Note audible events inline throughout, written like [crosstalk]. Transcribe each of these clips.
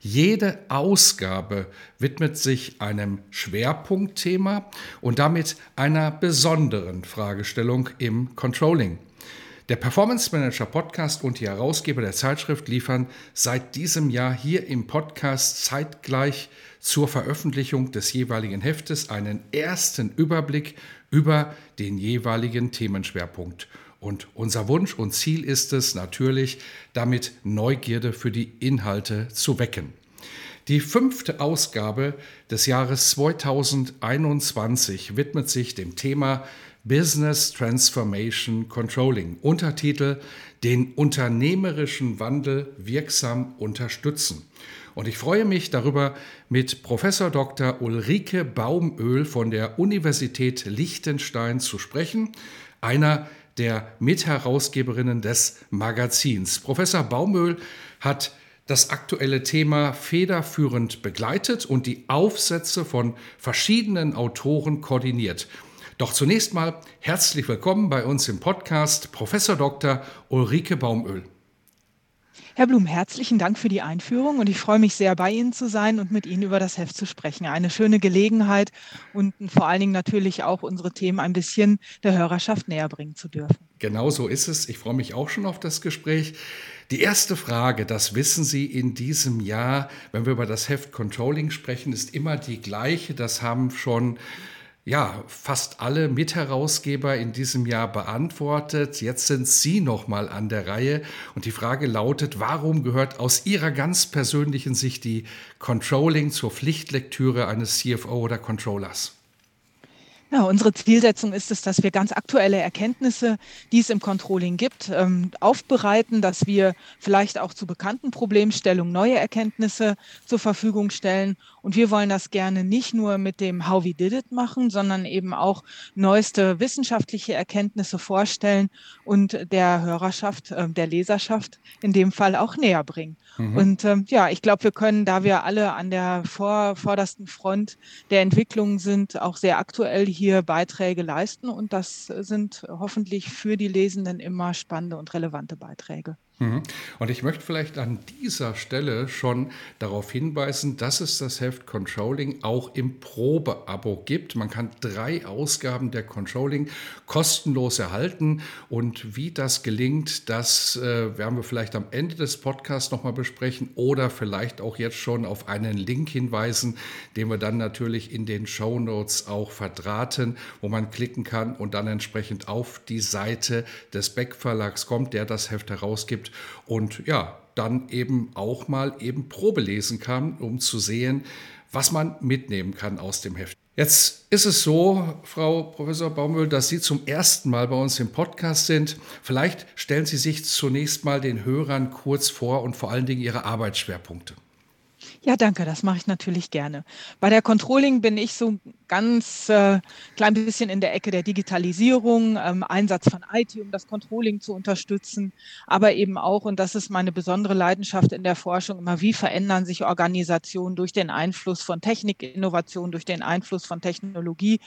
Jede Ausgabe widmet sich einem Schwerpunktthema und damit einer besonderen Fragestellung im Controlling. Der Performance Manager Podcast und die Herausgeber der Zeitschrift liefern seit diesem Jahr hier im Podcast zeitgleich zur Veröffentlichung des jeweiligen Heftes einen ersten Überblick über den jeweiligen Themenschwerpunkt. Und unser Wunsch und Ziel ist es natürlich, damit Neugierde für die Inhalte zu wecken. Die fünfte Ausgabe des Jahres 2021 widmet sich dem Thema Business Transformation Controlling. Untertitel Den unternehmerischen Wandel wirksam unterstützen. Und ich freue mich darüber, mit Professor Dr. Ulrike Baumöl von der Universität Liechtenstein zu sprechen, einer der Mitherausgeberinnen des Magazins. Professor Baumöl hat das aktuelle Thema federführend begleitet und die Aufsätze von verschiedenen Autoren koordiniert. Doch zunächst mal herzlich willkommen bei uns im Podcast Professor Dr. Ulrike Baumöl. Herr Blum, herzlichen Dank für die Einführung und ich freue mich sehr, bei Ihnen zu sein und mit Ihnen über das Heft zu sprechen. Eine schöne Gelegenheit und vor allen Dingen natürlich auch unsere Themen ein bisschen der Hörerschaft näher bringen zu dürfen. Genau so ist es. Ich freue mich auch schon auf das Gespräch. Die erste Frage, das wissen Sie in diesem Jahr, wenn wir über das Heft Controlling sprechen, ist immer die gleiche. Das haben schon ja, fast alle Mitherausgeber in diesem Jahr beantwortet. Jetzt sind Sie noch mal an der Reihe und die Frage lautet, warum gehört aus Ihrer ganz persönlichen Sicht die Controlling zur Pflichtlektüre eines CFO oder Controllers? Ja, unsere Zielsetzung ist es, dass wir ganz aktuelle Erkenntnisse, die es im Controlling gibt, ähm, aufbereiten, dass wir vielleicht auch zu bekannten Problemstellungen neue Erkenntnisse zur Verfügung stellen. Und wir wollen das gerne nicht nur mit dem How We Did It machen, sondern eben auch neueste wissenschaftliche Erkenntnisse vorstellen und der Hörerschaft, äh, der Leserschaft in dem Fall auch näher bringen. Mhm. Und ähm, ja, ich glaube, wir können, da wir alle an der vor, vordersten Front der Entwicklung sind, auch sehr aktuell hier Beiträge leisten. Und das sind hoffentlich für die Lesenden immer spannende und relevante Beiträge. Mhm. Und ich möchte vielleicht an dieser Stelle schon darauf hinweisen, dass es das Heft Controlling auch im Probeabo gibt. Man kann drei Ausgaben der Controlling kostenlos erhalten. Und wie das gelingt, das äh, werden wir vielleicht am Ende des Podcasts nochmal besprechen oder vielleicht auch jetzt schon auf einen Link hinweisen, den wir dann natürlich in den Show Notes auch verdrahten, wo man klicken kann und dann entsprechend auf die Seite des Beck Verlags kommt, der das Heft herausgibt und ja, dann eben auch mal eben Probe lesen kann, um zu sehen, was man mitnehmen kann aus dem Heft. Jetzt ist es so, Frau Professor Baumöl, dass Sie zum ersten Mal bei uns im Podcast sind. Vielleicht stellen Sie sich zunächst mal den Hörern kurz vor und vor allen Dingen Ihre Arbeitsschwerpunkte. Ja, danke, das mache ich natürlich gerne. Bei der Controlling bin ich so ganz äh, klein bisschen in der Ecke der Digitalisierung, ähm, Einsatz von IT, um das Controlling zu unterstützen, aber eben auch, und das ist meine besondere Leidenschaft in der Forschung, immer wie verändern sich Organisationen durch den Einfluss von Technikinnovation, durch den Einfluss von Technologie.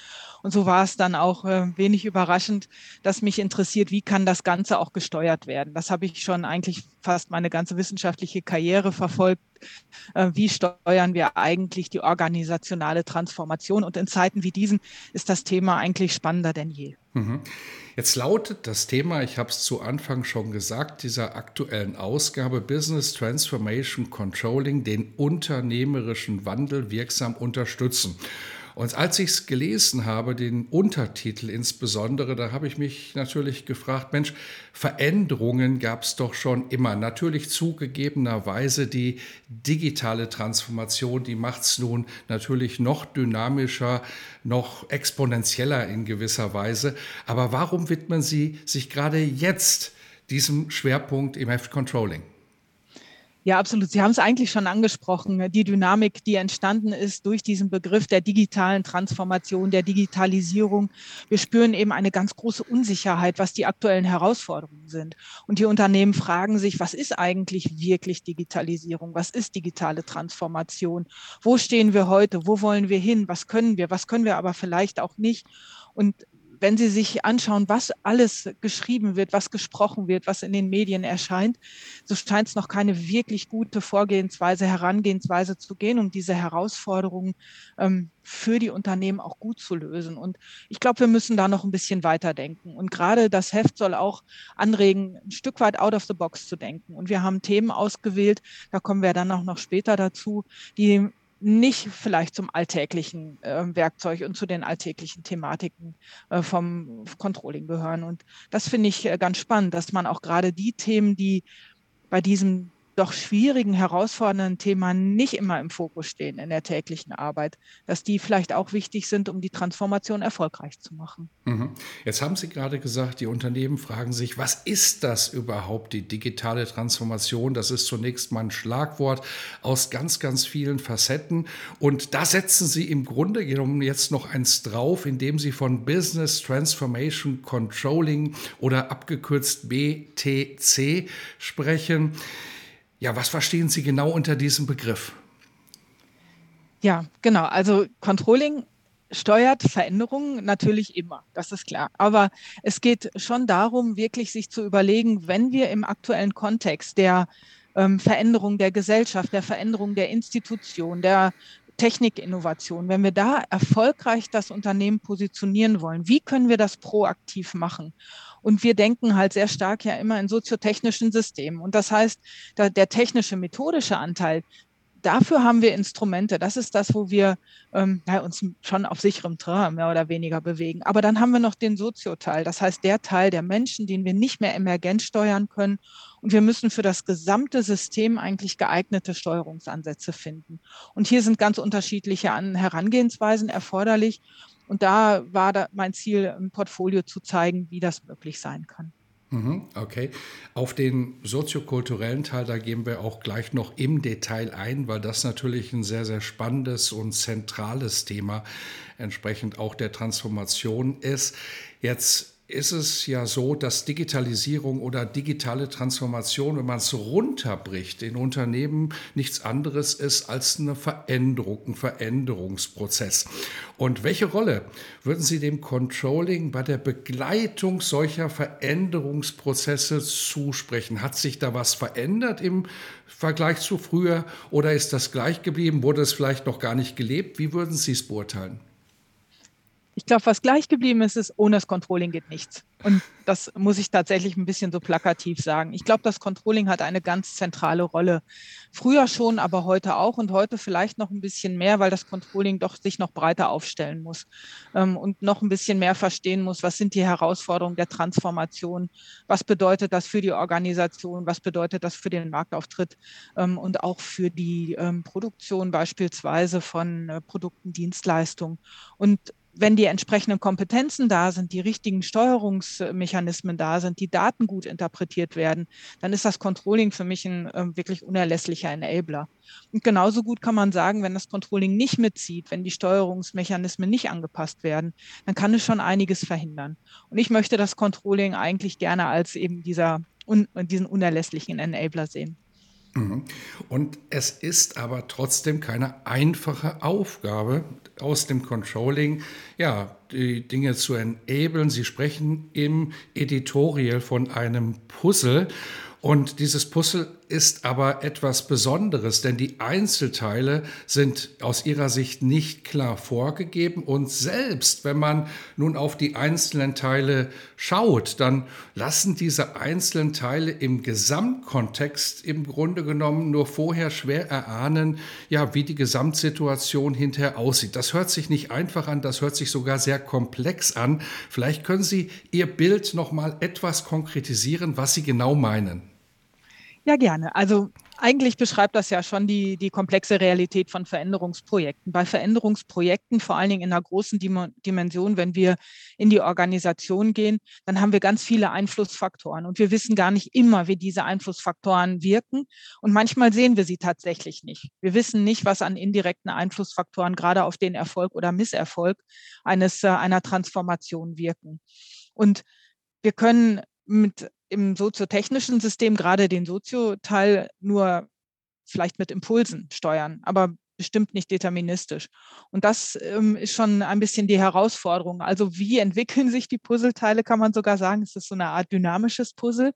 Und so war es dann auch äh, wenig überraschend, dass mich interessiert, wie kann das Ganze auch gesteuert werden. Das habe ich schon eigentlich fast meine ganze wissenschaftliche Karriere verfolgt. Äh, wie steuern wir eigentlich die organisationale Transformation? Und in Zeiten wie diesen ist das Thema eigentlich spannender denn je. Mhm. Jetzt lautet das Thema, ich habe es zu Anfang schon gesagt, dieser aktuellen Ausgabe Business Transformation Controlling, den unternehmerischen Wandel wirksam unterstützen. Und als ich es gelesen habe, den Untertitel insbesondere, da habe ich mich natürlich gefragt, Mensch, Veränderungen gab es doch schon immer. Natürlich zugegebenerweise die digitale Transformation, die macht es nun natürlich noch dynamischer, noch exponentieller in gewisser Weise. Aber warum widmen Sie sich gerade jetzt diesem Schwerpunkt im Heft Controlling? Ja, absolut. Sie haben es eigentlich schon angesprochen, die Dynamik, die entstanden ist durch diesen Begriff der digitalen Transformation, der Digitalisierung. Wir spüren eben eine ganz große Unsicherheit, was die aktuellen Herausforderungen sind. Und die Unternehmen fragen sich, was ist eigentlich wirklich Digitalisierung? Was ist digitale Transformation? Wo stehen wir heute? Wo wollen wir hin? Was können wir? Was können wir aber vielleicht auch nicht? Und wenn Sie sich anschauen, was alles geschrieben wird, was gesprochen wird, was in den Medien erscheint, so scheint es noch keine wirklich gute Vorgehensweise, Herangehensweise zu gehen, um diese Herausforderungen ähm, für die Unternehmen auch gut zu lösen. Und ich glaube, wir müssen da noch ein bisschen weiterdenken. Und gerade das Heft soll auch anregen, ein Stück weit out of the box zu denken. Und wir haben Themen ausgewählt, da kommen wir dann auch noch später dazu, die nicht vielleicht zum alltäglichen äh, Werkzeug und zu den alltäglichen Thematiken äh, vom Controlling gehören. Und das finde ich äh, ganz spannend, dass man auch gerade die Themen, die bei diesem doch schwierigen, herausfordernden Thema nicht immer im Fokus stehen in der täglichen Arbeit, dass die vielleicht auch wichtig sind, um die Transformation erfolgreich zu machen. Mhm. Jetzt haben Sie gerade gesagt, die Unternehmen fragen sich, was ist das überhaupt, die digitale Transformation? Das ist zunächst mal ein Schlagwort aus ganz, ganz vielen Facetten. Und da setzen Sie im Grunde genommen jetzt noch eins drauf, indem Sie von Business Transformation Controlling oder abgekürzt BTC sprechen. Ja, was verstehen Sie genau unter diesem Begriff? Ja, genau. Also Controlling steuert Veränderungen natürlich immer, das ist klar. Aber es geht schon darum, wirklich sich zu überlegen, wenn wir im aktuellen Kontext der ähm, Veränderung der Gesellschaft, der Veränderung der Institution, der Technikinnovation, wenn wir da erfolgreich das Unternehmen positionieren wollen, wie können wir das proaktiv machen? Und wir denken halt sehr stark ja immer in soziotechnischen Systemen. Und das heißt, der technische, methodische Anteil, dafür haben wir Instrumente. Das ist das, wo wir ähm, ja, uns schon auf sicherem Terrain mehr oder weniger bewegen. Aber dann haben wir noch den Sozioteil. Das heißt, der Teil der Menschen, den wir nicht mehr emergent steuern können. Und wir müssen für das gesamte System eigentlich geeignete Steuerungsansätze finden. Und hier sind ganz unterschiedliche Herangehensweisen erforderlich. Und da war da mein Ziel, ein Portfolio zu zeigen, wie das möglich sein kann. Mhm, okay. Auf den soziokulturellen Teil, da gehen wir auch gleich noch im Detail ein, weil das natürlich ein sehr, sehr spannendes und zentrales Thema entsprechend auch der Transformation ist. Jetzt ist es ja so, dass Digitalisierung oder digitale Transformation, wenn man es runterbricht, in Unternehmen nichts anderes ist als eine Veränderung, ein Veränderungsprozess. Und welche Rolle würden Sie dem Controlling bei der Begleitung solcher Veränderungsprozesse zusprechen? Hat sich da was verändert im Vergleich zu früher oder ist das gleich geblieben? Wurde es vielleicht noch gar nicht gelebt? Wie würden Sie es beurteilen? Ich glaube, was gleich geblieben ist, ist, ohne das Controlling geht nichts. Und das muss ich tatsächlich ein bisschen so plakativ sagen. Ich glaube, das Controlling hat eine ganz zentrale Rolle. Früher schon, aber heute auch und heute vielleicht noch ein bisschen mehr, weil das Controlling doch sich noch breiter aufstellen muss ähm, und noch ein bisschen mehr verstehen muss, was sind die Herausforderungen der Transformation, was bedeutet das für die Organisation, was bedeutet das für den Marktauftritt ähm, und auch für die ähm, Produktion beispielsweise von äh, Produkten, Dienstleistungen. Und wenn die entsprechenden Kompetenzen da sind, die richtigen Steuerungsmechanismen da sind, die Daten gut interpretiert werden, dann ist das Controlling für mich ein äh, wirklich unerlässlicher Enabler. Und genauso gut kann man sagen, wenn das Controlling nicht mitzieht, wenn die Steuerungsmechanismen nicht angepasst werden, dann kann es schon einiges verhindern. Und ich möchte das Controlling eigentlich gerne als eben dieser, diesen unerlässlichen Enabler sehen. Mhm. Und es ist aber trotzdem keine einfache Aufgabe aus dem Controlling, ja, die Dinge zu enablen. Sie sprechen im Editorial von einem Puzzle. Und dieses Puzzle ist aber etwas Besonderes, denn die Einzelteile sind aus ihrer Sicht nicht klar vorgegeben. Und selbst wenn man nun auf die einzelnen Teile schaut, dann lassen diese einzelnen Teile im Gesamtkontext im Grunde genommen nur vorher schwer erahnen, ja, wie die Gesamtsituation hinterher aussieht. Das hört sich nicht einfach an, das hört sich sogar sehr komplex an. Vielleicht können Sie Ihr Bild noch mal etwas konkretisieren, was Sie genau meinen. Ja, gerne. Also eigentlich beschreibt das ja schon die, die komplexe Realität von Veränderungsprojekten. Bei Veränderungsprojekten, vor allen Dingen in einer großen Dimension, wenn wir in die Organisation gehen, dann haben wir ganz viele Einflussfaktoren und wir wissen gar nicht immer, wie diese Einflussfaktoren wirken. Und manchmal sehen wir sie tatsächlich nicht. Wir wissen nicht, was an indirekten Einflussfaktoren gerade auf den Erfolg oder Misserfolg eines, äh, einer Transformation wirken. Und wir können mit im soziotechnischen System gerade den Sozioteil nur vielleicht mit Impulsen steuern, aber bestimmt nicht deterministisch. Und das ähm, ist schon ein bisschen die Herausforderung. Also wie entwickeln sich die Puzzleteile, kann man sogar sagen. Es ist so eine Art dynamisches Puzzle.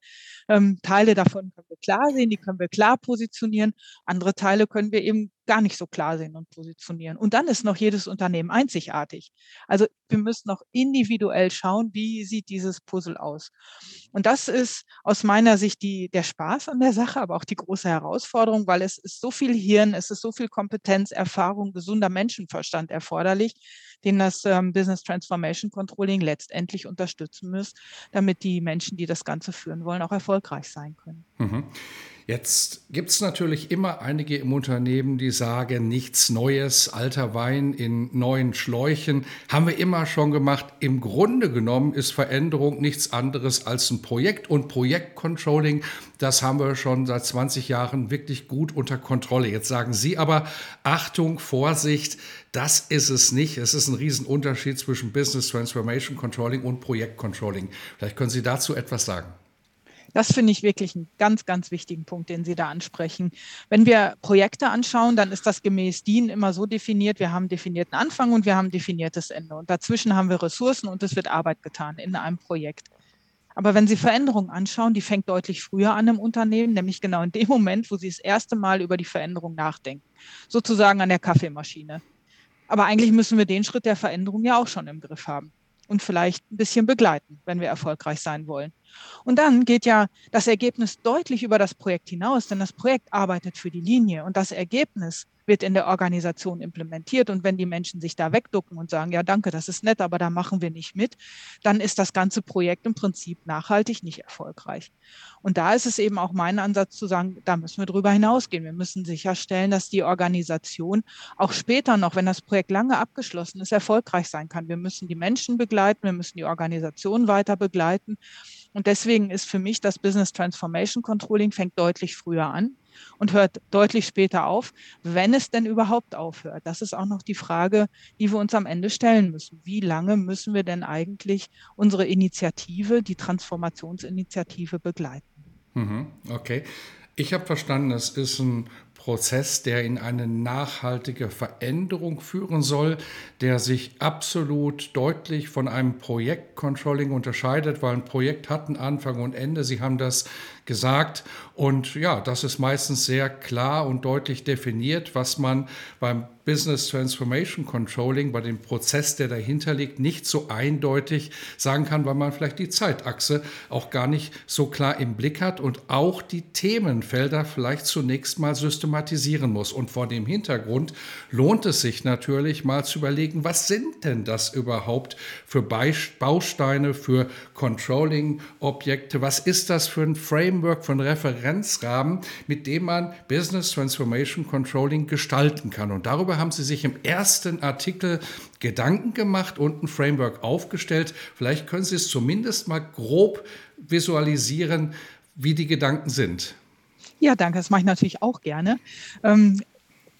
Ähm, Teile davon können wir klar sehen, die können wir klar positionieren. Andere Teile können wir eben gar nicht so klar sehen und positionieren. Und dann ist noch jedes Unternehmen einzigartig. Also wir müssen noch individuell schauen, wie sieht dieses Puzzle aus. Und das ist aus meiner Sicht die, der Spaß an der Sache, aber auch die große Herausforderung, weil es ist so viel Hirn, es ist so viel Kompetenz, Erfahrung, gesunder Menschenverstand erforderlich, den das ähm, Business Transformation Controlling letztendlich unterstützen muss, damit die Menschen, die das Ganze führen wollen, auch erfolgreich sein können. Mhm. Jetzt gibt es natürlich immer einige im Unternehmen, die sagen, nichts Neues, alter Wein in neuen Schläuchen, haben wir immer schon gemacht. Im Grunde genommen ist Veränderung nichts anderes als ein Projekt und Projektcontrolling, das haben wir schon seit 20 Jahren wirklich gut unter Kontrolle. Jetzt sagen Sie aber, Achtung, Vorsicht, das ist es nicht. Es ist ein Riesenunterschied zwischen Business Transformation Controlling und Projektcontrolling. Vielleicht können Sie dazu etwas sagen. Das finde ich wirklich einen ganz, ganz wichtigen Punkt, den Sie da ansprechen. Wenn wir Projekte anschauen, dann ist das gemäß DIN immer so definiert, wir haben definierten Anfang und wir haben definiertes Ende. Und dazwischen haben wir Ressourcen und es wird Arbeit getan in einem Projekt. Aber wenn Sie Veränderungen anschauen, die fängt deutlich früher an im Unternehmen, nämlich genau in dem Moment, wo Sie das erste Mal über die Veränderung nachdenken. Sozusagen an der Kaffeemaschine. Aber eigentlich müssen wir den Schritt der Veränderung ja auch schon im Griff haben und vielleicht ein bisschen begleiten, wenn wir erfolgreich sein wollen. Und dann geht ja das Ergebnis deutlich über das Projekt hinaus, denn das Projekt arbeitet für die Linie und das Ergebnis wird in der Organisation implementiert. Und wenn die Menschen sich da wegducken und sagen, ja, danke, das ist nett, aber da machen wir nicht mit, dann ist das ganze Projekt im Prinzip nachhaltig nicht erfolgreich. Und da ist es eben auch mein Ansatz zu sagen, da müssen wir drüber hinausgehen. Wir müssen sicherstellen, dass die Organisation auch später noch, wenn das Projekt lange abgeschlossen ist, erfolgreich sein kann. Wir müssen die Menschen begleiten, wir müssen die Organisation weiter begleiten. Und deswegen ist für mich das Business Transformation Controlling fängt deutlich früher an und hört deutlich später auf, wenn es denn überhaupt aufhört. Das ist auch noch die Frage, die wir uns am Ende stellen müssen. Wie lange müssen wir denn eigentlich unsere Initiative, die Transformationsinitiative begleiten? Mhm, okay. Ich habe verstanden, es ist ein Prozess, der in eine nachhaltige Veränderung führen soll, der sich absolut deutlich von einem Projektcontrolling unterscheidet, weil ein Projekt hat einen Anfang und Ende. Sie haben das gesagt. Und ja, das ist meistens sehr klar und deutlich definiert, was man beim Business Transformation Controlling, bei dem Prozess, der dahinter liegt, nicht so eindeutig sagen kann, weil man vielleicht die Zeitachse auch gar nicht so klar im Blick hat und auch die Themenfelder vielleicht zunächst mal systematisieren muss. Und vor dem Hintergrund lohnt es sich natürlich mal zu überlegen, was sind denn das überhaupt für Bausteine, für Controlling-Objekte? Was ist das für ein Frame? Framework von Referenzrahmen, mit dem man Business Transformation Controlling gestalten kann. Und darüber haben Sie sich im ersten Artikel Gedanken gemacht und ein Framework aufgestellt. Vielleicht können Sie es zumindest mal grob visualisieren, wie die Gedanken sind. Ja, danke. Das mache ich natürlich auch gerne. Ähm,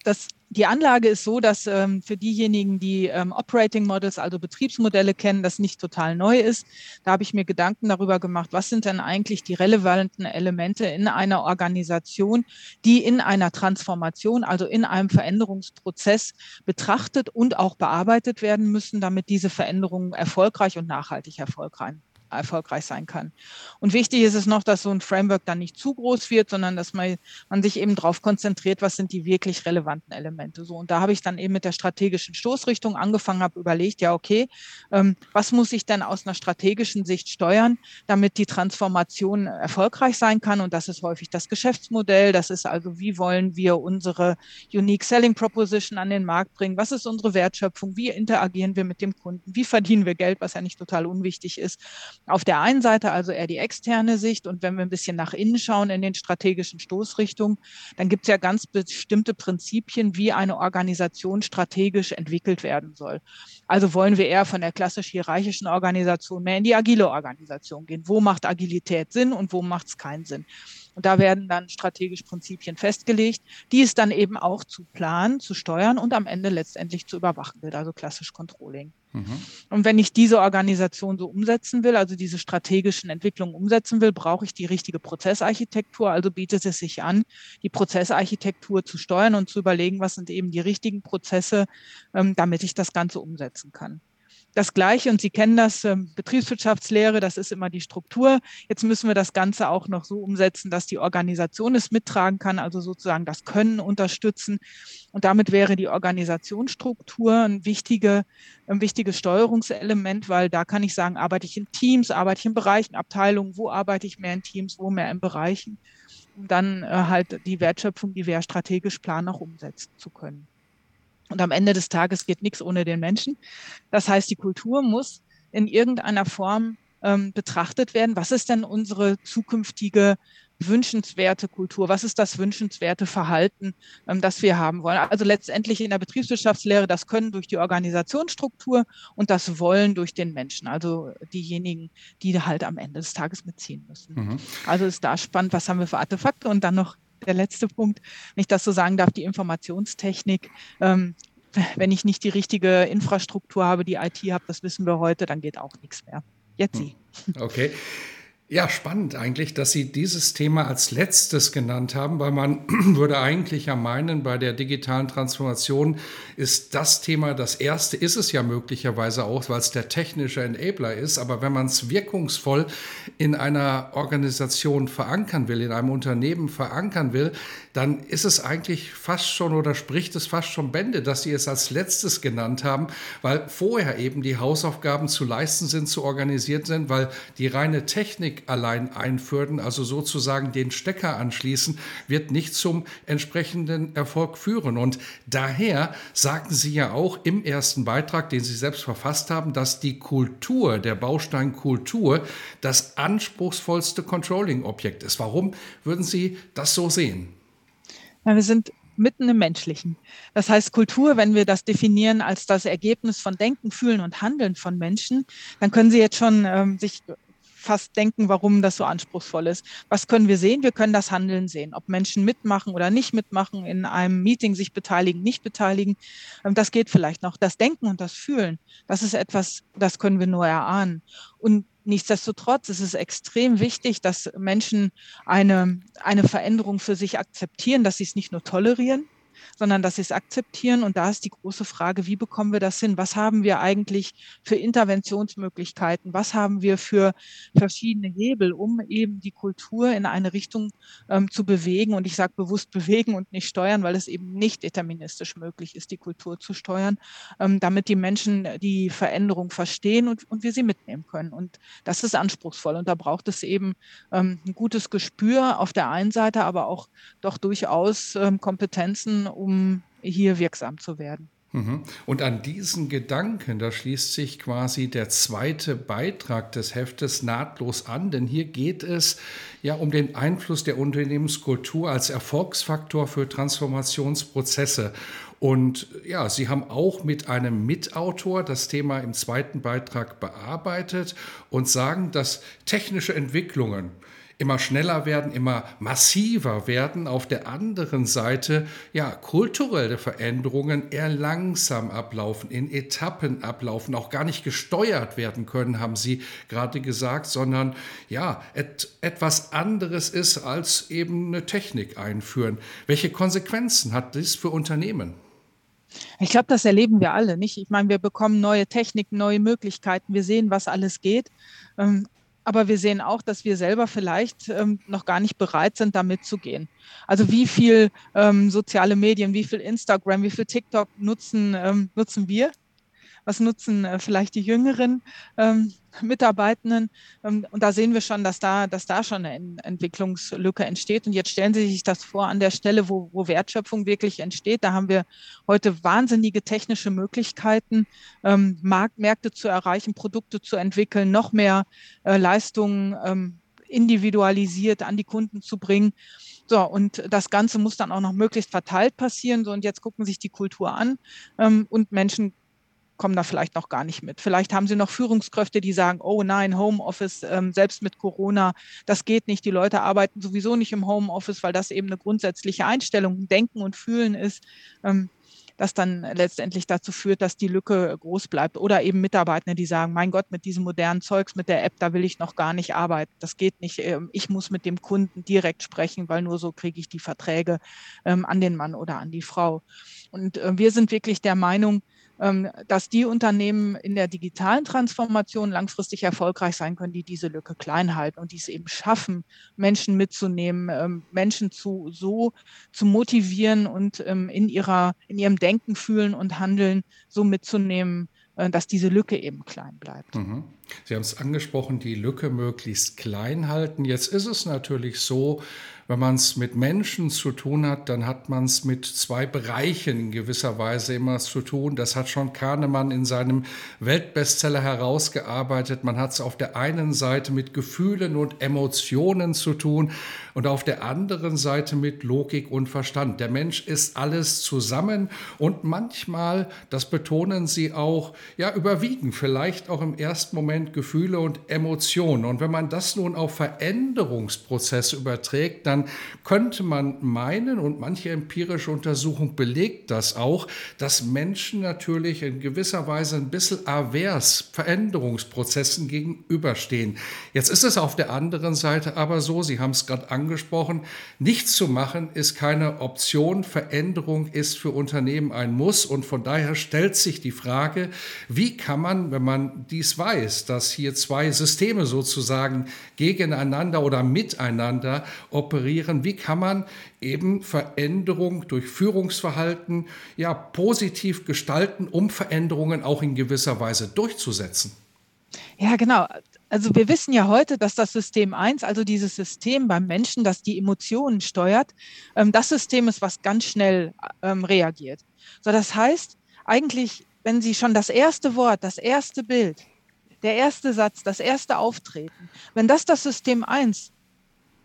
das die Anlage ist so, dass ähm, für diejenigen, die ähm, Operating Models, also Betriebsmodelle kennen, das nicht total neu ist. Da habe ich mir Gedanken darüber gemacht, was sind denn eigentlich die relevanten Elemente in einer Organisation, die in einer Transformation, also in einem Veränderungsprozess betrachtet und auch bearbeitet werden müssen, damit diese Veränderungen erfolgreich und nachhaltig erfolgreich erfolgreich sein kann. Und wichtig ist es noch, dass so ein Framework dann nicht zu groß wird, sondern dass man, man sich eben darauf konzentriert, was sind die wirklich relevanten Elemente. So, und da habe ich dann eben mit der strategischen Stoßrichtung angefangen, habe überlegt, ja, okay, ähm, was muss ich denn aus einer strategischen Sicht steuern, damit die Transformation erfolgreich sein kann? Und das ist häufig das Geschäftsmodell. Das ist also, wie wollen wir unsere Unique Selling Proposition an den Markt bringen? Was ist unsere Wertschöpfung? Wie interagieren wir mit dem Kunden? Wie verdienen wir Geld, was ja nicht total unwichtig ist? Auf der einen Seite also eher die externe Sicht und wenn wir ein bisschen nach innen schauen in den strategischen Stoßrichtungen, dann gibt es ja ganz bestimmte Prinzipien, wie eine Organisation strategisch entwickelt werden soll. Also wollen wir eher von der klassisch hierarchischen Organisation mehr in die agile Organisation gehen. Wo macht Agilität Sinn und wo macht es keinen Sinn? Und da werden dann strategisch Prinzipien festgelegt, die es dann eben auch zu planen, zu steuern und am Ende letztendlich zu überwachen gilt, also klassisch Controlling. Mhm. Und wenn ich diese Organisation so umsetzen will, also diese strategischen Entwicklungen umsetzen will, brauche ich die richtige Prozessarchitektur. Also bietet es sich an, die Prozessarchitektur zu steuern und zu überlegen, was sind eben die richtigen Prozesse, ähm, damit ich das Ganze umsetzen kann das Gleiche und Sie kennen das, ähm, Betriebswirtschaftslehre, das ist immer die Struktur. Jetzt müssen wir das Ganze auch noch so umsetzen, dass die Organisation es mittragen kann, also sozusagen das Können unterstützen. Und damit wäre die Organisationsstruktur ein, wichtige, ein wichtiges Steuerungselement, weil da kann ich sagen, arbeite ich in Teams, arbeite ich in Bereichen, Abteilungen, wo arbeite ich mehr in Teams, wo mehr in Bereichen, um dann äh, halt die Wertschöpfung, die wir strategisch planen, auch umsetzen zu können. Und am Ende des Tages geht nichts ohne den Menschen. Das heißt, die Kultur muss in irgendeiner Form ähm, betrachtet werden. Was ist denn unsere zukünftige wünschenswerte Kultur? Was ist das wünschenswerte Verhalten, ähm, das wir haben wollen? Also letztendlich in der Betriebswirtschaftslehre das Können durch die Organisationsstruktur und das Wollen durch den Menschen, also diejenigen, die halt am Ende des Tages mitziehen müssen. Mhm. Also ist da spannend, was haben wir für Artefakte und dann noch der letzte Punkt, wenn ich das so sagen darf, die Informationstechnik. Ähm, wenn ich nicht die richtige Infrastruktur habe, die IT habe, das wissen wir heute, dann geht auch nichts mehr. Jetzt Sie. Hm. Okay. Ja, spannend eigentlich, dass Sie dieses Thema als letztes genannt haben, weil man [clears throat] würde eigentlich ja meinen, bei der digitalen Transformation ist das Thema das erste, ist es ja möglicherweise auch, weil es der technische Enabler ist, aber wenn man es wirkungsvoll in einer Organisation verankern will, in einem Unternehmen verankern will, dann ist es eigentlich fast schon oder spricht es fast schon Bände, dass Sie es als letztes genannt haben, weil vorher eben die Hausaufgaben zu leisten sind, zu organisiert sind, weil die reine Technik allein einführen, also sozusagen den Stecker anschließen, wird nicht zum entsprechenden Erfolg führen. Und daher sagten Sie ja auch im ersten Beitrag, den Sie selbst verfasst haben, dass die Kultur, der Baustein Kultur, das anspruchsvollste Controlling-Objekt ist. Warum würden Sie das so sehen? Ja, wir sind mitten im Menschlichen. Das heißt, Kultur, wenn wir das definieren als das Ergebnis von Denken, Fühlen und Handeln von Menschen, dann können Sie jetzt schon ähm, sich fast denken, warum das so anspruchsvoll ist. Was können wir sehen? Wir können das Handeln sehen. Ob Menschen mitmachen oder nicht mitmachen, in einem Meeting sich beteiligen, nicht beteiligen. Ähm, das geht vielleicht noch. Das Denken und das Fühlen, das ist etwas, das können wir nur erahnen. Und Nichtsdestotrotz ist es extrem wichtig, dass Menschen eine, eine Veränderung für sich akzeptieren, dass sie es nicht nur tolerieren, sondern dass sie es akzeptieren. Und da ist die große Frage, wie bekommen wir das hin? Was haben wir eigentlich für Interventionsmöglichkeiten? Was haben wir für verschiedene Hebel, um eben die Kultur in eine Richtung ähm, zu bewegen? Und ich sage bewusst bewegen und nicht steuern, weil es eben nicht deterministisch möglich ist, die Kultur zu steuern, ähm, damit die Menschen die Veränderung verstehen und, und wir sie mitnehmen können. Und das ist anspruchsvoll. Und da braucht es eben ähm, ein gutes Gespür auf der einen Seite, aber auch doch durchaus ähm, Kompetenzen, um hier wirksam zu werden. Mhm. Und an diesen Gedanken, da schließt sich quasi der zweite Beitrag des Heftes nahtlos an, denn hier geht es ja um den Einfluss der Unternehmenskultur als Erfolgsfaktor für Transformationsprozesse. Und ja, Sie haben auch mit einem Mitautor das Thema im zweiten Beitrag bearbeitet und sagen, dass technische Entwicklungen immer schneller werden, immer massiver werden. Auf der anderen Seite, ja, kulturelle Veränderungen eher langsam ablaufen, in Etappen ablaufen, auch gar nicht gesteuert werden können, haben Sie gerade gesagt, sondern ja, et, etwas anderes ist als eben eine Technik einführen. Welche Konsequenzen hat das für Unternehmen? Ich glaube, das erleben wir alle, nicht? Ich meine, wir bekommen neue Techniken, neue Möglichkeiten, wir sehen, was alles geht. Aber wir sehen auch, dass wir selber vielleicht ähm, noch gar nicht bereit sind, da mitzugehen. Also wie viel ähm, soziale Medien, wie viel Instagram, wie viel TikTok nutzen, ähm, nutzen wir? Was nutzen äh, vielleicht die jüngeren ähm, Mitarbeitenden? Ähm, und da sehen wir schon, dass da, dass da schon eine Entwicklungslücke entsteht. Und jetzt stellen Sie sich das vor an der Stelle, wo, wo Wertschöpfung wirklich entsteht. Da haben wir heute wahnsinnige technische Möglichkeiten, ähm, Markt, Märkte zu erreichen, Produkte zu entwickeln, noch mehr äh, Leistungen ähm, individualisiert an die Kunden zu bringen. So, und das Ganze muss dann auch noch möglichst verteilt passieren. So, und jetzt gucken sich die Kultur an ähm, und Menschen kommen da vielleicht noch gar nicht mit. Vielleicht haben Sie noch Führungskräfte, die sagen, oh nein, Homeoffice, ähm, selbst mit Corona, das geht nicht. Die Leute arbeiten sowieso nicht im Homeoffice, weil das eben eine grundsätzliche Einstellung, Denken und Fühlen ist, ähm, das dann letztendlich dazu führt, dass die Lücke groß bleibt. Oder eben Mitarbeiter, die sagen, mein Gott, mit diesem modernen Zeugs, mit der App, da will ich noch gar nicht arbeiten. Das geht nicht. Ähm, ich muss mit dem Kunden direkt sprechen, weil nur so kriege ich die Verträge ähm, an den Mann oder an die Frau. Und äh, wir sind wirklich der Meinung, dass die Unternehmen in der digitalen Transformation langfristig erfolgreich sein können, die diese Lücke klein halten und die es eben schaffen, Menschen mitzunehmen, ähm, Menschen zu, so zu motivieren und ähm, in, ihrer, in ihrem Denken, Fühlen und Handeln so mitzunehmen, äh, dass diese Lücke eben klein bleibt. Mhm. Sie haben es angesprochen, die Lücke möglichst klein halten. Jetzt ist es natürlich so, wenn man es mit Menschen zu tun hat, dann hat man es mit zwei Bereichen in gewisser Weise immer zu tun. Das hat schon Kahnemann in seinem Weltbestseller herausgearbeitet. Man hat es auf der einen Seite mit Gefühlen und Emotionen zu tun und auf der anderen Seite mit Logik und Verstand. Der Mensch ist alles zusammen und manchmal, das betonen Sie auch, ja, überwiegen vielleicht auch im ersten Moment Gefühle und Emotionen. Und wenn man das nun auf Veränderungsprozesse überträgt, dann dann könnte man meinen, und manche empirische Untersuchung belegt das auch, dass Menschen natürlich in gewisser Weise ein bisschen avers Veränderungsprozessen gegenüberstehen. Jetzt ist es auf der anderen Seite aber so, Sie haben es gerade angesprochen, nichts zu machen ist keine Option. Veränderung ist für Unternehmen ein Muss. Und von daher stellt sich die Frage, wie kann man, wenn man dies weiß, dass hier zwei Systeme sozusagen gegeneinander oder miteinander operieren, operieren? Wie kann man eben Veränderung durch Führungsverhalten ja positiv gestalten, um Veränderungen auch in gewisser Weise durchzusetzen? Ja, genau. Also wir wissen ja heute, dass das System 1, also dieses System beim Menschen, das die Emotionen steuert, ähm, das System ist, was ganz schnell ähm, reagiert. So, das heißt, eigentlich, wenn Sie schon das erste Wort, das erste Bild, der erste Satz, das erste Auftreten, wenn das das System 1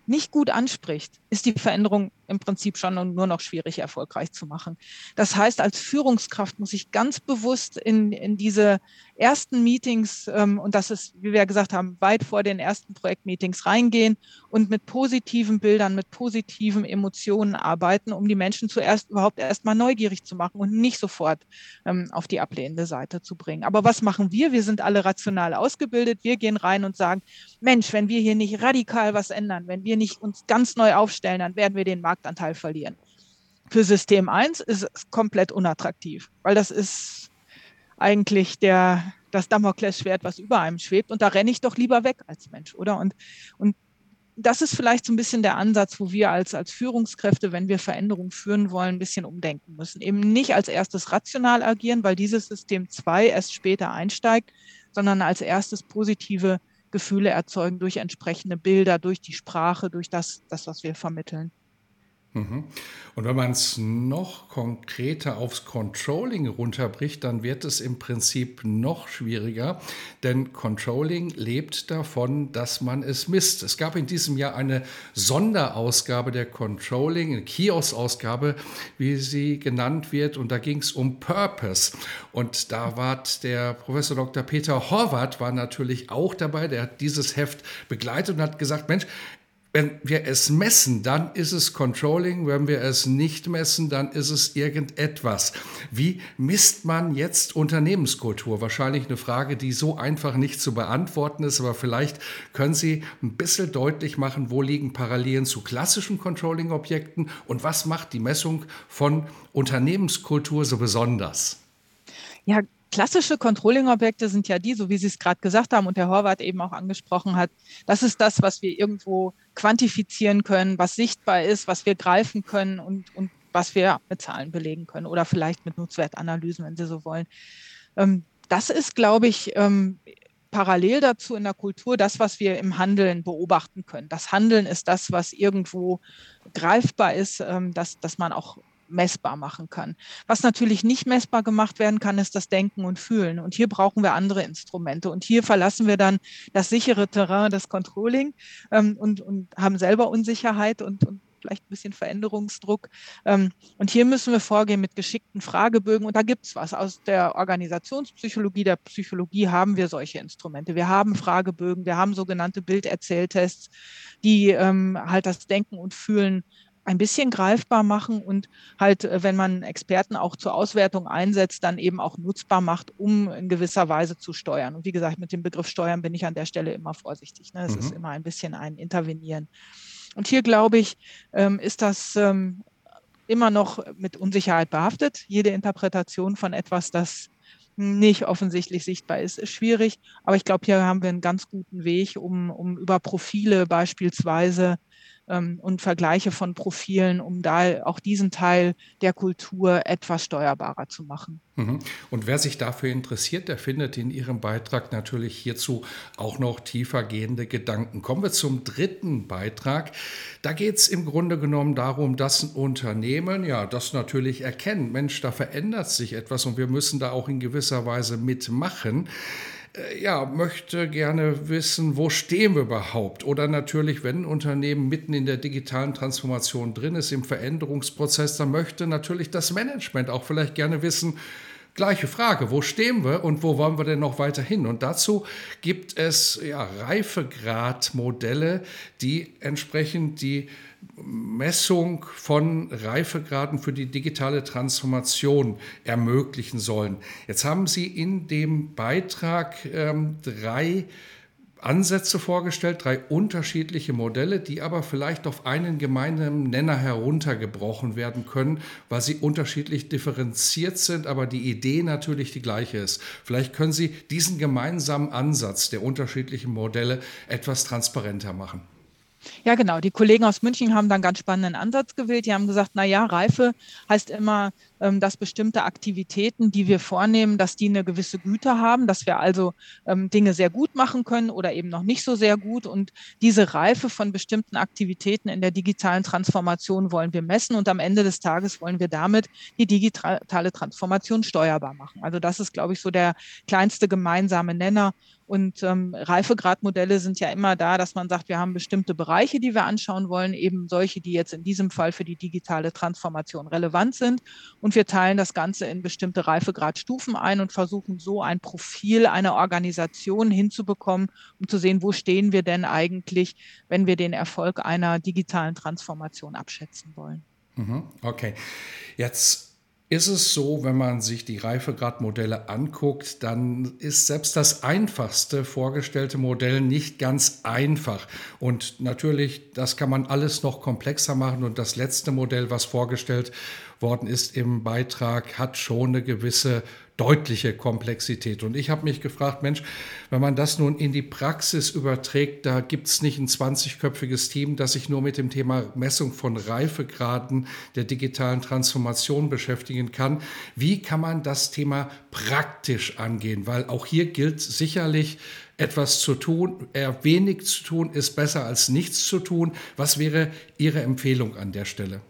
nicht gut anspricht, ist die Veränderung im Prinzip schon nur noch schwierig erfolgreich zu machen. Das heißt, als Führungskraft muss ich ganz bewusst in, in diese ersten Meetings, ähm, und das ist, wie wir gesagt haben, weit vor den ersten Projektmeetings reingehen und mit positiven Bildern, mit positiven Emotionen arbeiten, um die Menschen zuerst überhaupt erstmal neugierig zu machen und nicht sofort ähm, auf die ablehnende Seite zu bringen. Aber was machen wir? Wir sind alle rational ausgebildet. Wir gehen rein und sagen, Mensch, wenn wir hier nicht radikal was ändern, wenn wir nicht uns ganz neu aufstellen, dann werden wir den Marktanteil verlieren. Für System 1 ist es komplett unattraktiv, weil das ist eigentlich der, das Damoklesschwert, was über einem schwebt. Und da renne ich doch lieber weg als Mensch, oder? Und, und das ist vielleicht so ein bisschen der Ansatz, wo wir als, als Führungskräfte, wenn wir Veränderungen führen wollen, ein bisschen umdenken müssen. Eben nicht als erstes rational agieren, weil dieses System 2 erst später einsteigt, sondern als erstes positive Gefühle erzeugen durch entsprechende Bilder, durch die Sprache, durch das, das was wir vermitteln. Mhm. Und wenn man es noch konkreter aufs Controlling runterbricht, dann wird es im Prinzip noch schwieriger, denn Controlling lebt davon, dass man es misst. Es gab in diesem Jahr eine Sonderausgabe der Controlling, eine Kiosk-Ausgabe, wie sie genannt wird, und da ging es um Purpose. Und da war der Professor Dr. Peter Horvath war natürlich auch dabei, der hat dieses Heft begleitet und hat gesagt, Mensch, wenn wir es messen, dann ist es Controlling. Wenn wir es nicht messen, dann ist es irgendetwas. Wie misst man jetzt Unternehmenskultur? Wahrscheinlich eine Frage, die so einfach nicht zu beantworten ist, aber vielleicht können Sie ein bisschen deutlich machen, wo liegen Parallelen zu klassischen Controlling-Objekten und was macht die Messung von Unternehmenskultur so besonders? Ja, klassische Controlling-Objekte sind ja die, so wie Sie es gerade gesagt haben und Herr Horvath eben auch angesprochen hat, das ist das, was wir irgendwo quantifizieren können, was sichtbar ist, was wir greifen können und, und was wir mit Zahlen belegen können oder vielleicht mit Nutzwertanalysen, wenn Sie so wollen. Ähm, das ist, glaube ich, ähm, parallel dazu in der Kultur das, was wir im Handeln beobachten können. Das Handeln ist das, was irgendwo greifbar ist, ähm, dass, dass man auch messbar machen kann. Was natürlich nicht messbar gemacht werden kann, ist das Denken und Fühlen. Und hier brauchen wir andere Instrumente. Und hier verlassen wir dann das sichere Terrain des Controlling ähm, und, und haben selber Unsicherheit und, und vielleicht ein bisschen Veränderungsdruck. Ähm, und hier müssen wir vorgehen mit geschickten Fragebögen. Und da gibt es was. Aus der Organisationspsychologie, der Psychologie haben wir solche Instrumente. Wir haben Fragebögen, wir haben sogenannte Bilderzähltests, die ähm, halt das Denken und Fühlen ein bisschen greifbar machen und halt, äh, wenn man Experten auch zur Auswertung einsetzt, dann eben auch nutzbar macht, um in gewisser Weise zu steuern. Und wie gesagt, mit dem Begriff Steuern bin ich an der Stelle immer vorsichtig. Ne? Es mhm. ist immer ein bisschen ein Intervenieren. Und hier, glaube ich, ähm, ist das ähm, immer noch mit Unsicherheit behaftet. Jede Interpretation von etwas, das nicht offensichtlich sichtbar ist, ist schwierig. Aber ich glaube, hier haben wir einen ganz guten Weg, um, um über Profile beispielsweise ähm, und Vergleiche von Profilen, um da auch diesen Teil der Kultur etwas steuerbarer zu machen. Mhm. Und wer sich dafür interessiert, der findet in Ihrem Beitrag natürlich hierzu auch noch tiefer gehende Gedanken. Kommen wir zum dritten Beitrag. Da geht es im Grunde genommen darum, dass ein Unternehmen ja das natürlich erkennt, Mensch, da verändert sich etwas und wir müssen da auch in gewisser Weise mitmachen. Äh, ja, möchte gerne wissen, wo stehen wir überhaupt? Oder natürlich, wenn ein Unternehmen mitten in der digitalen Transformation drin ist, im Veränderungsprozess, dann möchte natürlich das Management auch vielleicht gerne wissen, Gleiche Frage, wo stehen wir und wo wollen wir denn noch weiter hin? Und dazu gibt es ja, Reifegradmodelle, die entsprechend die Messung von Reifegraden für die digitale Transformation ermöglichen sollen. Jetzt haben Sie in dem Beitrag ähm, drei Ansätze vorgestellt, drei unterschiedliche Modelle, die aber vielleicht auf einen gemeinsamen Nenner heruntergebrochen werden können, weil sie unterschiedlich differenziert sind, aber die Idee natürlich die gleiche ist. Vielleicht können Sie diesen gemeinsamen Ansatz der unterschiedlichen Modelle etwas transparenter machen. Ja, genau. Die Kollegen aus München haben dann ganz spannenden Ansatz gewählt. Die haben gesagt, na ja, Reife heißt immer, ähm, dass bestimmte Aktivitäten, die wir vornehmen, dass die eine gewisse Güte haben, dass wir also ähm, Dinge sehr gut machen können oder eben noch nicht so sehr gut. Und diese Reife von bestimmten Aktivitäten in der digitalen Transformation wollen wir messen und am Ende des Tages wollen wir damit die digitale Transformation steuerbar machen. Also das ist, glaube ich, so der kleinste gemeinsame Nenner. Und ähm, Reifegradmodelle sind ja immer da, dass man sagt, wir haben bestimmte Bereiche, die wir anschauen wollen, eben solche, die jetzt in diesem Fall für die digitale Transformation relevant sind. Und wir teilen das Ganze in bestimmte Reifegradstufen ein und versuchen so ein Profil einer Organisation hinzubekommen, um zu sehen, wo stehen wir denn eigentlich, wenn wir den Erfolg einer digitalen Transformation abschätzen wollen. Mhm, okay. Jetzt ist es so, wenn man sich die Reifegradmodelle anguckt, dann ist selbst das einfachste vorgestellte Modell nicht ganz einfach. Und natürlich, das kann man alles noch komplexer machen. Und das letzte Modell, was vorgestellt worden ist im Beitrag, hat schon eine gewisse deutliche Komplexität. Und ich habe mich gefragt, Mensch, wenn man das nun in die Praxis überträgt, da gibt es nicht ein 20-köpfiges Team, das sich nur mit dem Thema Messung von Reifegraden der digitalen Transformation beschäftigen kann. Wie kann man das Thema praktisch angehen? Weil auch hier gilt sicherlich, etwas zu tun, eher wenig zu tun, ist besser als nichts zu tun. Was wäre Ihre Empfehlung an der Stelle?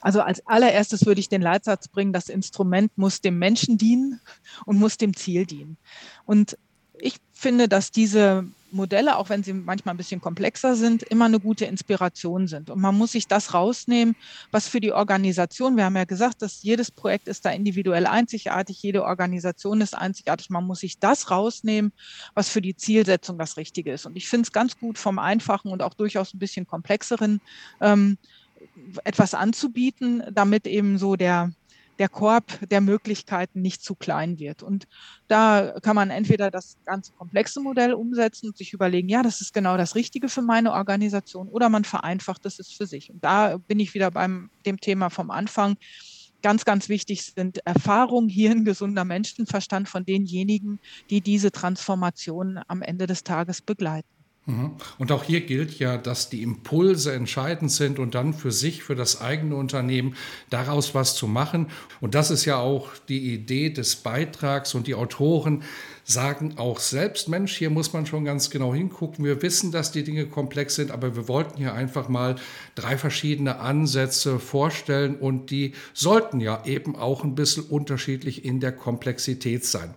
Also als allererstes würde ich den Leitsatz bringen, das Instrument muss dem Menschen dienen und muss dem Ziel dienen. Und ich finde, dass diese Modelle, auch wenn sie manchmal ein bisschen komplexer sind, immer eine gute Inspiration sind. Und man muss sich das rausnehmen, was für die Organisation, wir haben ja gesagt, dass jedes Projekt ist da individuell einzigartig, jede Organisation ist einzigartig. Man muss sich das rausnehmen, was für die Zielsetzung das Richtige ist. Und ich finde es ganz gut vom einfachen und auch durchaus ein bisschen komplexeren ähm, etwas anzubieten, damit eben so der, der Korb der Möglichkeiten nicht zu klein wird. Und da kann man entweder das ganze komplexe Modell umsetzen und sich überlegen, ja, das ist genau das Richtige für meine Organisation, oder man vereinfacht es für sich. Und da bin ich wieder beim dem Thema vom Anfang. Ganz, ganz wichtig sind Erfahrung, hier ein gesunder Menschenverstand von denjenigen, die diese Transformation am Ende des Tages begleiten. Mhm. Und auch hier gilt ja, dass die Impulse entscheidend sind und dann für sich, für das eigene Unternehmen daraus was zu machen. Und das ist ja auch die Idee des Beitrags und die Autoren sagen auch selbst, Mensch, hier muss man schon ganz genau hingucken. Wir wissen, dass die Dinge komplex sind, aber wir wollten hier einfach mal drei verschiedene Ansätze vorstellen und die sollten ja eben auch ein bisschen unterschiedlich in der Komplexität sein.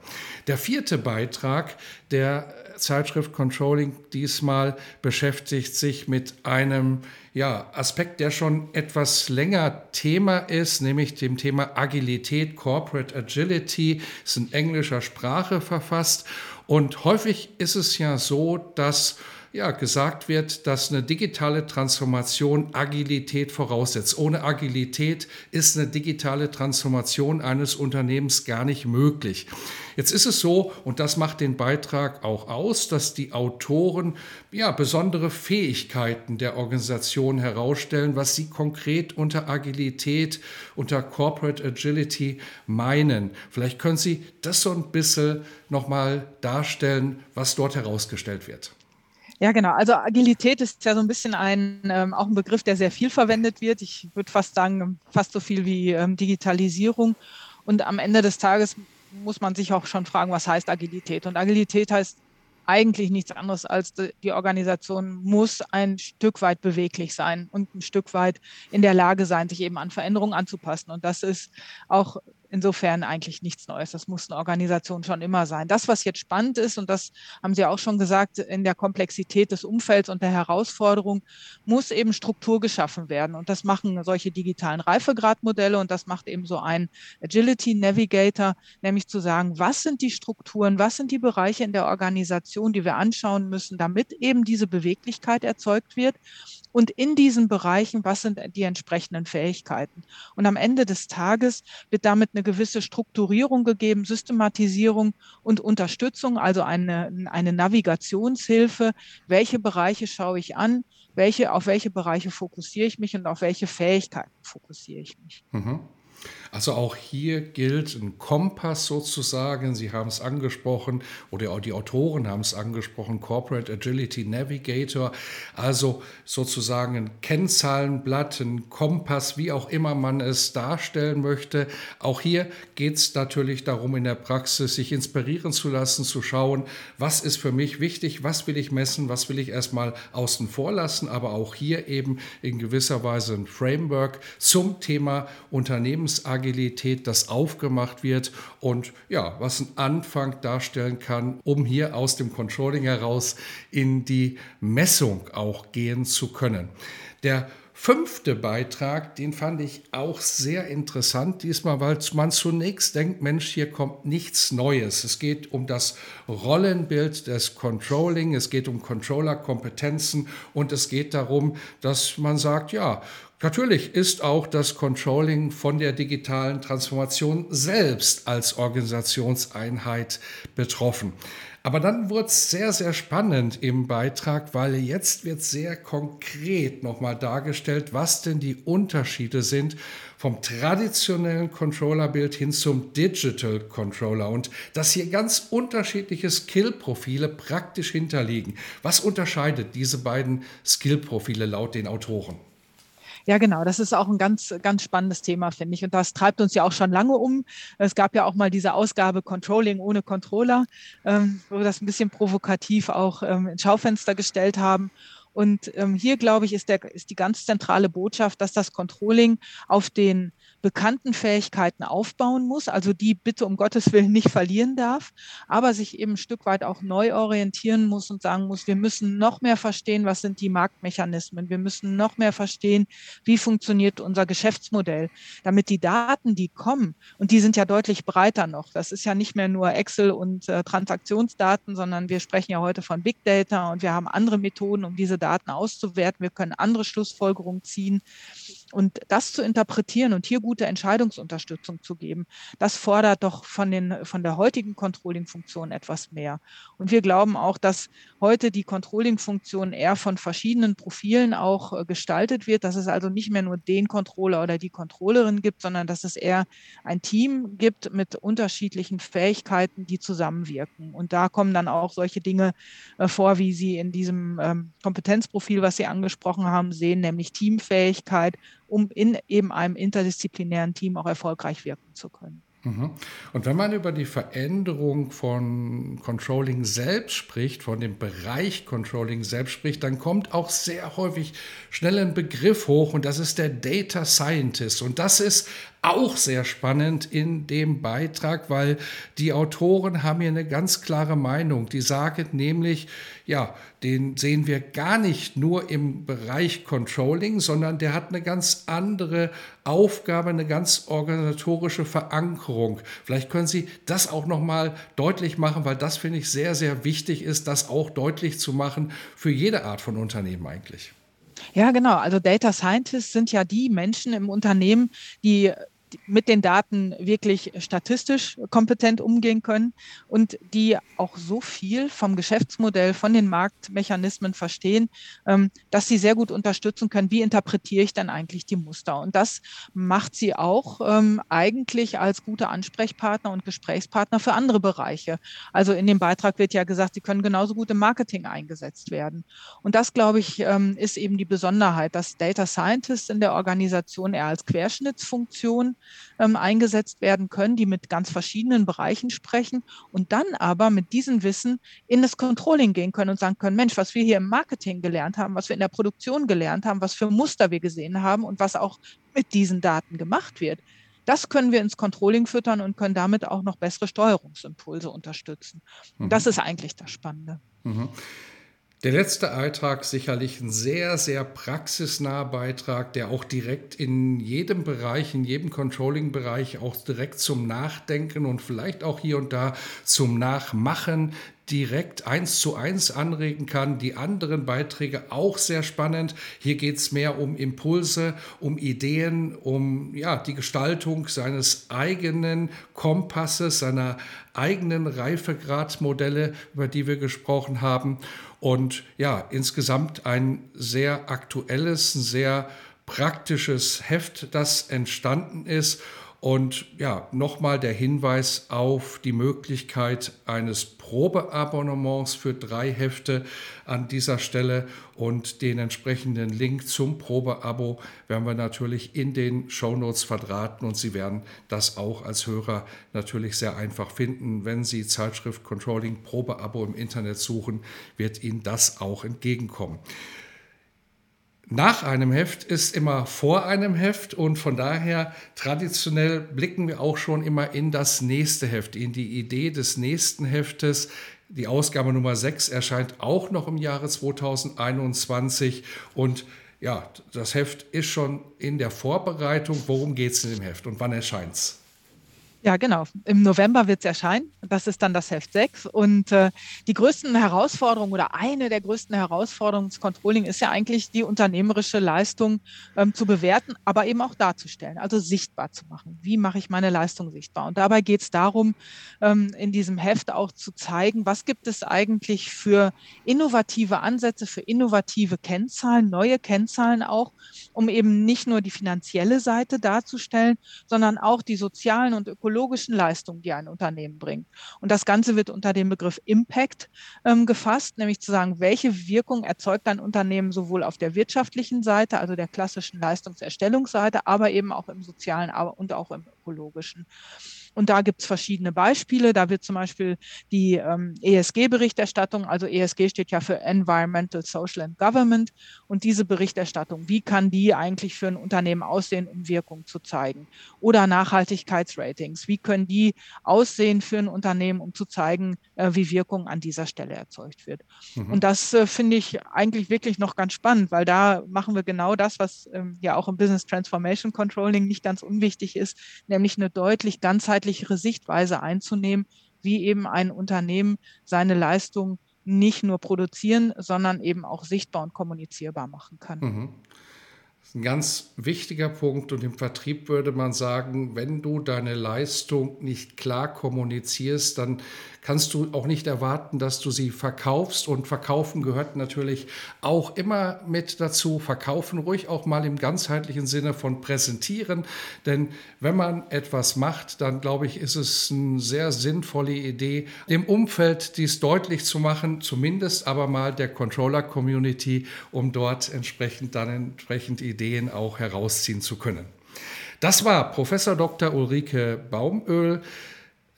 Der vierte Beitrag der Zeitschrift Controlling diesmal beschäftigt sich mit einem ja, Aspekt, der schon etwas länger Thema ist, nämlich dem Thema Agilität, Corporate Agility, ist in englischer Sprache verfasst. Und häufig ist es ja so, dass ja, gesagt wird, dass eine digitale Transformation Agilität voraussetzt. Ohne Agilität ist eine digitale Transformation eines Unternehmens gar nicht möglich. Jetzt ist es so, und das macht den Beitrag auch aus, dass die Autoren ja, besondere Fähigkeiten der Organisation herausstellen, was sie konkret unter Agilität, unter Corporate Agility meinen. Vielleicht können Sie das so ein bisschen nochmal darstellen, was dort herausgestellt wird. Ja, genau. Also Agilität ist ja so ein bisschen ein, ähm, auch ein Begriff, der sehr viel verwendet wird. Ich würde fast sagen, fast so viel wie ähm, Digitalisierung. Und am Ende des Tages muss man sich auch schon fragen, was heißt Agilität? Und Agilität heißt eigentlich nichts anderes als die Organisation muss ein Stück weit beweglich sein und ein Stück weit in der Lage sein, sich eben an Veränderungen anzupassen. Und das ist auch insofern eigentlich nichts Neues. Das muss eine Organisation schon immer sein. Das, was jetzt spannend ist, und das haben Sie auch schon gesagt, in der Komplexität des Umfelds und der Herausforderung muss eben Struktur geschaffen werden. Und das machen solche digitalen Reifegradmodelle und das macht eben so ein Agility Navigator, nämlich zu sagen, was sind die Strukturen, was sind die Bereiche in der Organisation, die wir anschauen müssen, damit eben diese Beweglichkeit erzeugt wird und in diesen Bereichen, was sind die entsprechenden Fähigkeiten. Und am Ende des Tages wird damit eine gewisse Strukturierung gegeben, Systematisierung und Unterstützung, also eine, eine Navigationshilfe. Welche Bereiche schaue ich an? Welche, auf welche Bereiche fokussiere ich mich und auf welche Fähigkeiten fokussiere ich mich? Mhm. Also auch hier gilt ein Kompass sozusagen. Sie haben es angesprochen oder auch die Autoren haben es angesprochen, Corporate Agility Navigator. Also sozusagen ein Kennzahlenblatt, ein Kompass, wie auch immer man es darstellen möchte. Auch hier geht es natürlich darum, in der Praxis sich inspirieren zu lassen, zu schauen, was ist für mich wichtig, was will ich messen, was will ich erstmal außen vor lassen, aber auch hier eben in gewisser Weise ein Framework zum Thema Unternehmens Unternehmensagilität, das aufgemacht wird und ja, was einen Anfang darstellen kann, um hier aus dem Controlling heraus in die Messung auch gehen zu können. Der fünfte Beitrag, den fand ich auch sehr interessant diesmal, weil man zunächst denkt, Mensch, hier kommt nichts Neues. Es geht um das Rollenbild des Controlling, es geht um Controller-Kompetenzen und es geht darum, dass man sagt, ja, Natürlich ist auch das Controlling von der digitalen Transformation selbst als Organisationseinheit betroffen. Aber dann wurde es sehr, sehr spannend im Beitrag, weil jetzt wird sehr konkret nochmal dargestellt, was denn die Unterschiede sind vom traditionellen Controllerbild hin zum Digital Controller und dass hier ganz unterschiedliche Skillprofile praktisch hinterliegen. Was unterscheidet diese beiden Skillprofile laut den Autoren? Ja, genau. Das ist auch ein ganz, ganz spannendes Thema, finde ich. Und das treibt uns ja auch schon lange um. Es gab ja auch mal diese Ausgabe Controlling ohne Controller, ähm, wo wir das ein bisschen provokativ auch ähm, ins Schaufenster gestellt haben. Und ähm, hier, glaube ich, ist, der, ist die ganz zentrale Botschaft, dass das Controlling auf den bekannten Fähigkeiten aufbauen muss, also die bitte um Gottes Willen nicht verlieren darf, aber sich eben ein Stück weit auch neu orientieren muss und sagen muss, wir müssen noch mehr verstehen, was sind die Marktmechanismen, wir müssen noch mehr verstehen, wie funktioniert unser Geschäftsmodell, damit die Daten, die kommen, und die sind ja deutlich breiter noch, das ist ja nicht mehr nur Excel und äh, Transaktionsdaten, sondern wir sprechen ja heute von Big Data und wir haben andere Methoden, um diese Daten auszuwerten, wir können andere Schlussfolgerungen ziehen Und das zu interpretieren und hier gute Entscheidungsunterstützung zu geben, das fordert doch von, den, von der heutigen Controlling-Funktion etwas mehr. Und wir glauben auch, dass heute die Controlling-Funktion eher von verschiedenen Profilen auch äh, gestaltet wird, dass es also nicht mehr nur den Controller oder die Controllerin gibt, sondern dass es eher ein Team gibt mit unterschiedlichen Fähigkeiten, die zusammenwirken. Und da kommen dann auch solche Dinge äh, vor, wie Sie in diesem ähm, Kompetenzprofil, was Sie angesprochen haben, sehen, nämlich Teamfähigkeit, um in eben einem interdisziplinären Team auch erfolgreich wirken zu können. Mhm. Und wenn man über die Veränderung von Controlling selbst spricht, von dem Bereich Controlling selbst spricht, dann kommt auch sehr häufig schnell ein Begriff hoch und das ist der Data Scientist. Und das ist auch sehr spannend in dem Beitrag, weil die Autoren haben hier eine ganz klare Meinung. Die sagen nämlich, ja, den sehen wir gar nicht nur im Bereich Controlling, sondern der hat eine ganz andere Aufgabe, eine ganz organisatorische Verankerung. Vielleicht können Sie das auch noch mal deutlich machen, weil das finde ich sehr sehr wichtig ist, das auch deutlich zu machen für jede Art von Unternehmen eigentlich. Ja, genau. Also Data Scientists sind ja die Menschen im Unternehmen, die mit den Daten wirklich statistisch kompetent umgehen können und die auch so viel vom Geschäftsmodell, von den Marktmechanismen verstehen, ähm, dass sie sehr gut unterstützen können, wie interpretiere ich dann eigentlich die Muster. Und das macht sie auch ähm, eigentlich als gute Ansprechpartner und Gesprächspartner für andere Bereiche. Also in dem Beitrag wird ja gesagt, sie können genauso gut im Marketing eingesetzt werden. Und das, glaube ich, ähm, ist eben die Besonderheit, dass Data Scientists in der Organisation eher als Querschnittsfunktion ähm, eingesetzt werden können, die mit ganz verschiedenen Bereichen sprechen und dann aber mit diesem Wissen in das Controlling gehen können und sagen können, Mensch, was wir hier im Marketing gelernt haben, was wir in der Produktion gelernt haben, was für Muster wir gesehen haben und was auch mit diesen Daten gemacht wird. Das können wir ins Controlling füttern und können damit auch noch bessere Steuerungsimpulse unterstützen. Mhm. Das ist eigentlich das Spannende. Mhm. Der letzte Beitrag sicherlich ein sehr, sehr praxisnaher Beitrag, der auch direkt in jedem Bereich, in jedem Controlling-Bereich auch direkt zum Nachdenken und vielleicht auch hier und da zum Nachmachen direkt eins zu eins anregen kann. Die anderen Beiträge auch sehr spannend. Hier geht es mehr um Impulse, um Ideen, um ja, die Gestaltung seines eigenen Kompasses, seiner eigenen Reifegradmodelle, über die wir gesprochen haben. Und ja, insgesamt ein sehr aktuelles, ein sehr praktisches Heft, das entstanden ist. Und ja, nochmal der Hinweis auf die Möglichkeit eines Probeabonnements für drei Hefte an dieser Stelle. Und den entsprechenden Link zum Probeabo werden wir natürlich in den Shownotes verdrahten. Und Sie werden das auch als Hörer natürlich sehr einfach finden. Wenn Sie Zeitschrift Controlling Probeabo im Internet suchen, wird Ihnen das auch entgegenkommen nach einem Heft ist immer vor einem Heft und von daher traditionell blicken wir auch schon immer in das nächste Heft, in die Idee des nächsten Heftes. Die Ausgabe Nummer 6 erscheint auch noch im Jahre 2021 und ja, das Heft ist schon in der Vorbereitung. Worum geht es in dem Heft und wann erscheint es? Ja, genau. Im November wird es erscheinen. Das ist dann das Heft 6. Und äh, die größten Herausforderungen oder eine der größten Herausforderungen des Controlling ist ja eigentlich die unternehmerische Leistung ähm, zu bewerten, aber eben auch darzustellen, also sichtbar zu machen. Wie mache ich meine Leistung sichtbar? Und dabei geht es darum, ähm, in diesem Heft auch zu zeigen, was gibt es eigentlich für innovative Ansätze, für innovative Kennzahlen, neue Kennzahlen auch, um eben nicht nur die finanzielle Seite darzustellen, sondern auch die sozialen und ökologischen ökologischen Leistungen, die ein Unternehmen bringt. Und das Ganze wird unter dem Begriff Impact ähm, gefasst, nämlich zu sagen, welche Wirkung erzeugt ein Unternehmen sowohl auf der wirtschaftlichen Seite, also der klassischen Leistungserstellungsseite, aber eben auch im sozialen und auch im ökologischen. Und da gibt es verschiedene Beispiele. Da wird zum Beispiel die ähm, ESG-Berichterstattung, also ESG steht ja für Environmental, Social and Government. Und diese Berichterstattung, wie kann die eigentlich für ein Unternehmen aussehen, um Wirkung zu zeigen? Oder Nachhaltigkeitsratings, wie können die aussehen für ein Unternehmen, um zu zeigen, äh, wie Wirkung an dieser Stelle erzeugt wird? Mhm. Und das äh, finde ich eigentlich wirklich noch ganz spannend, weil da machen wir genau das, was ähm, ja auch im Business Transformation Controlling nicht ganz unwichtig ist, nämlich eine deutlich ganzheitliche ganzheitlichere Sichtweise einzunehmen, wie eben ein Unternehmen seine Leistung nicht nur produzieren, sondern eben auch sichtbar und kommunizierbar machen kann. Mhm. ein ganz wichtiger Punkt und im Vertrieb würde man sagen, wenn du deine Leistung nicht klar kommunizierst, dann kannst du auch nicht erwarten, dass du sie verkaufst. Und verkaufen gehört natürlich auch immer mit dazu. Verkaufen ruhig auch mal im ganzheitlichen Sinne von präsentieren. Denn wenn man etwas macht, dann glaube ich, ist es eine sehr sinnvolle Idee, dem Umfeld dies deutlich zu machen, zumindest aber mal der Controller-Community, um dort entsprechend dann entsprechend Ideen auch herausziehen zu können. Das war Professor Dr. Ulrike Baumöl.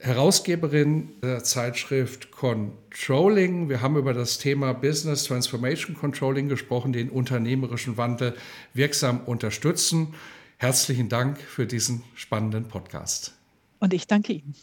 Herausgeberin der Zeitschrift Controlling. Wir haben über das Thema Business Transformation Controlling gesprochen, den unternehmerischen Wandel wirksam unterstützen. Herzlichen Dank für diesen spannenden Podcast. Und ich danke Ihnen.